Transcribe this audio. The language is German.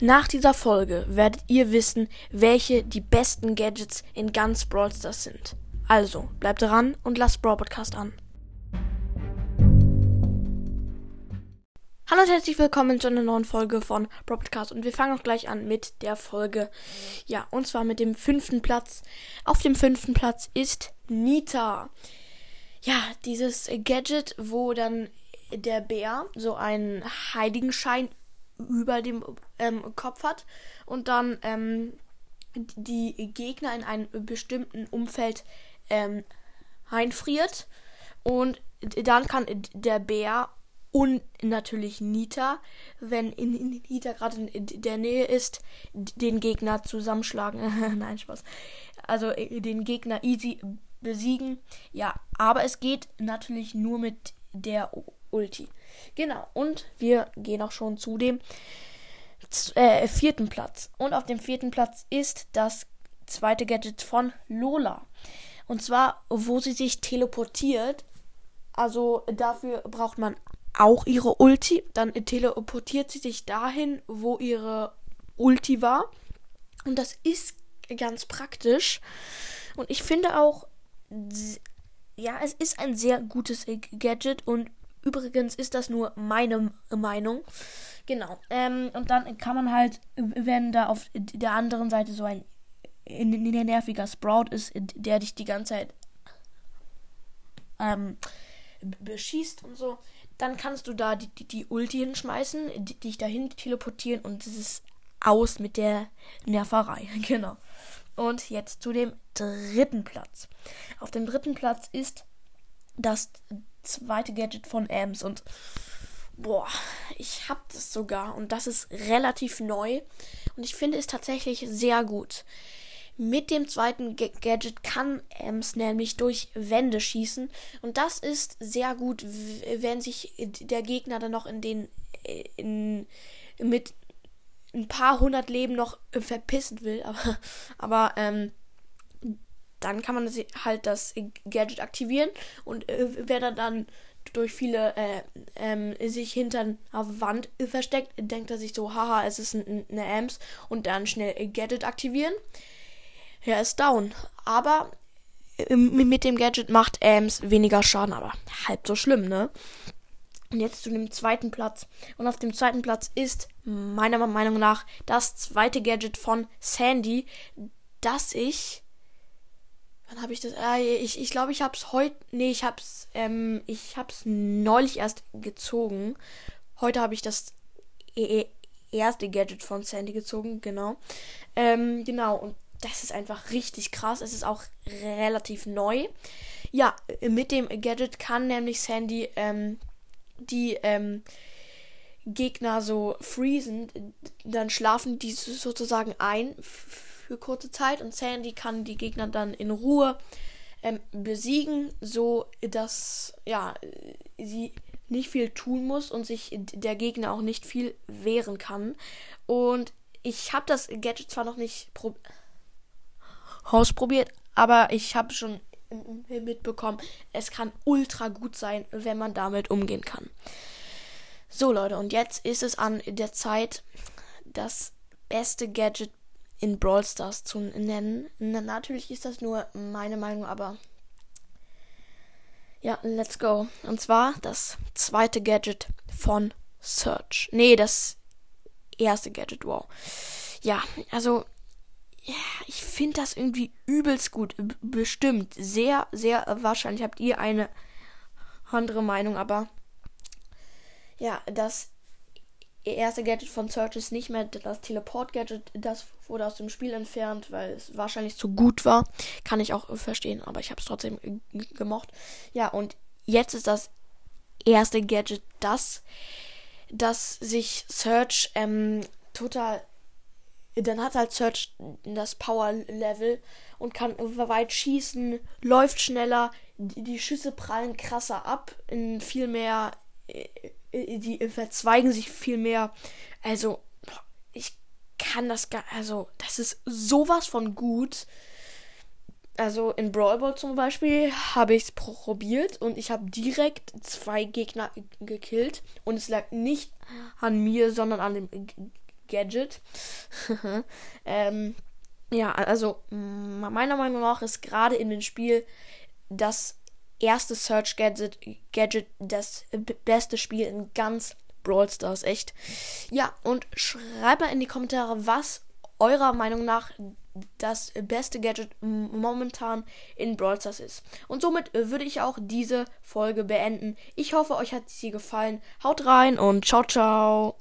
Nach dieser Folge werdet ihr wissen, welche die besten Gadgets in ganz Brawl Stars sind. Also, bleibt dran und lasst Brawl Podcast an. Hallo und herzlich willkommen zu einer neuen Folge von Brawl Podcast und wir fangen auch gleich an mit der Folge. Ja, und zwar mit dem fünften Platz. Auf dem fünften Platz ist Nita. Ja, dieses Gadget, wo dann der Bär so einen Heiligenschein über dem ähm, Kopf hat und dann ähm, die Gegner in einem bestimmten Umfeld ähm, einfriert und dann kann der Bär und natürlich Nita, wenn Nita gerade in der Nähe ist, den Gegner zusammenschlagen. Nein, Spaß. Also äh, den Gegner easy besiegen. Ja, aber es geht natürlich nur mit der Ulti. Genau, und wir gehen auch schon zu dem äh, vierten Platz. Und auf dem vierten Platz ist das zweite Gadget von Lola. Und zwar, wo sie sich teleportiert. Also dafür braucht man auch ihre Ulti. Dann teleportiert sie sich dahin, wo ihre Ulti war. Und das ist ganz praktisch. Und ich finde auch, ja, es ist ein sehr gutes Gadget und Übrigens ist das nur meine Meinung. Genau. Ähm, und dann kann man halt, wenn da auf der anderen Seite so ein nerviger Sprout ist, der dich die ganze Zeit ähm, beschießt und so, dann kannst du da die, die, die Ulti hinschmeißen, die, dich dahin teleportieren und es ist aus mit der Nerverei. Genau. Und jetzt zu dem dritten Platz. Auf dem dritten Platz ist das zweite Gadget von Ams und boah, ich hab das sogar und das ist relativ neu und ich finde es tatsächlich sehr gut. Mit dem zweiten G Gadget kann Ams nämlich durch Wände schießen und das ist sehr gut, wenn sich der Gegner dann noch in den in, mit ein paar hundert Leben noch verpissen will, aber, aber ähm, dann kann man halt das Gadget aktivieren und äh, wenn er dann durch viele äh, ähm, sich hinter einer Wand versteckt, denkt er sich so, haha, es ist ein, eine Amps und dann schnell Gadget aktivieren. Er ist down. Aber äh, mit dem Gadget macht Amps weniger Schaden, aber halb so schlimm, ne? Und jetzt zu dem zweiten Platz. Und auf dem zweiten Platz ist meiner Meinung nach das zweite Gadget von Sandy, das ich Wann habe ich das? Äh, ich ich glaube, ich habe es heute. Nee, ich habe es ähm, ich hab's neulich erst gezogen. Heute habe ich das e, e erste Gadget von Sandy gezogen, genau. Ähm, genau, und das ist einfach richtig krass. Es ist auch relativ neu. Ja, mit dem Gadget kann nämlich Sandy ähm, die ähm, Gegner so freezen. Dann schlafen die sozusagen ein für kurze Zeit und Sandy kann die Gegner dann in Ruhe ähm, besiegen, so dass ja sie nicht viel tun muss und sich der Gegner auch nicht viel wehren kann. Und ich habe das Gadget zwar noch nicht ausprobiert, aber ich habe schon mitbekommen, es kann ultra gut sein, wenn man damit umgehen kann. So Leute, und jetzt ist es an der Zeit, das beste Gadget in Brawl Stars zu nennen. Na, natürlich ist das nur meine Meinung, aber ja, let's go. Und zwar das zweite Gadget von Search. Nee, das erste Gadget, wow. Ja, also ja, ich finde das irgendwie übelst gut. Bestimmt. Sehr, sehr wahrscheinlich habt ihr eine andere Meinung, aber ja, das erste Gadget von Search ist nicht mehr das Teleport-Gadget. Das wurde aus dem Spiel entfernt, weil es wahrscheinlich zu gut war. Kann ich auch verstehen, aber ich habe es trotzdem gemocht. Ja, und jetzt ist das erste Gadget das, dass sich Search ähm, total. Dann hat halt Search das Power-Level und kann weit schießen, läuft schneller, die Schüsse prallen krasser ab, in viel mehr die verzweigen sich viel mehr. Also, ich kann das gar. Also, das ist sowas von gut. Also in Brawl Ball zum Beispiel habe ich es probiert und ich habe direkt zwei Gegner gekillt und es lag nicht an mir, sondern an dem Gadget. ähm, ja, also meiner Meinung nach ist gerade in dem Spiel das erste Search Gadget, Gadget das beste Spiel in ganz Brawl Stars, echt. Ja, und schreibt mal in die Kommentare, was eurer Meinung nach das beste Gadget momentan in Brawl Stars ist. Und somit würde ich auch diese Folge beenden. Ich hoffe, euch hat sie gefallen. Haut rein und ciao, ciao.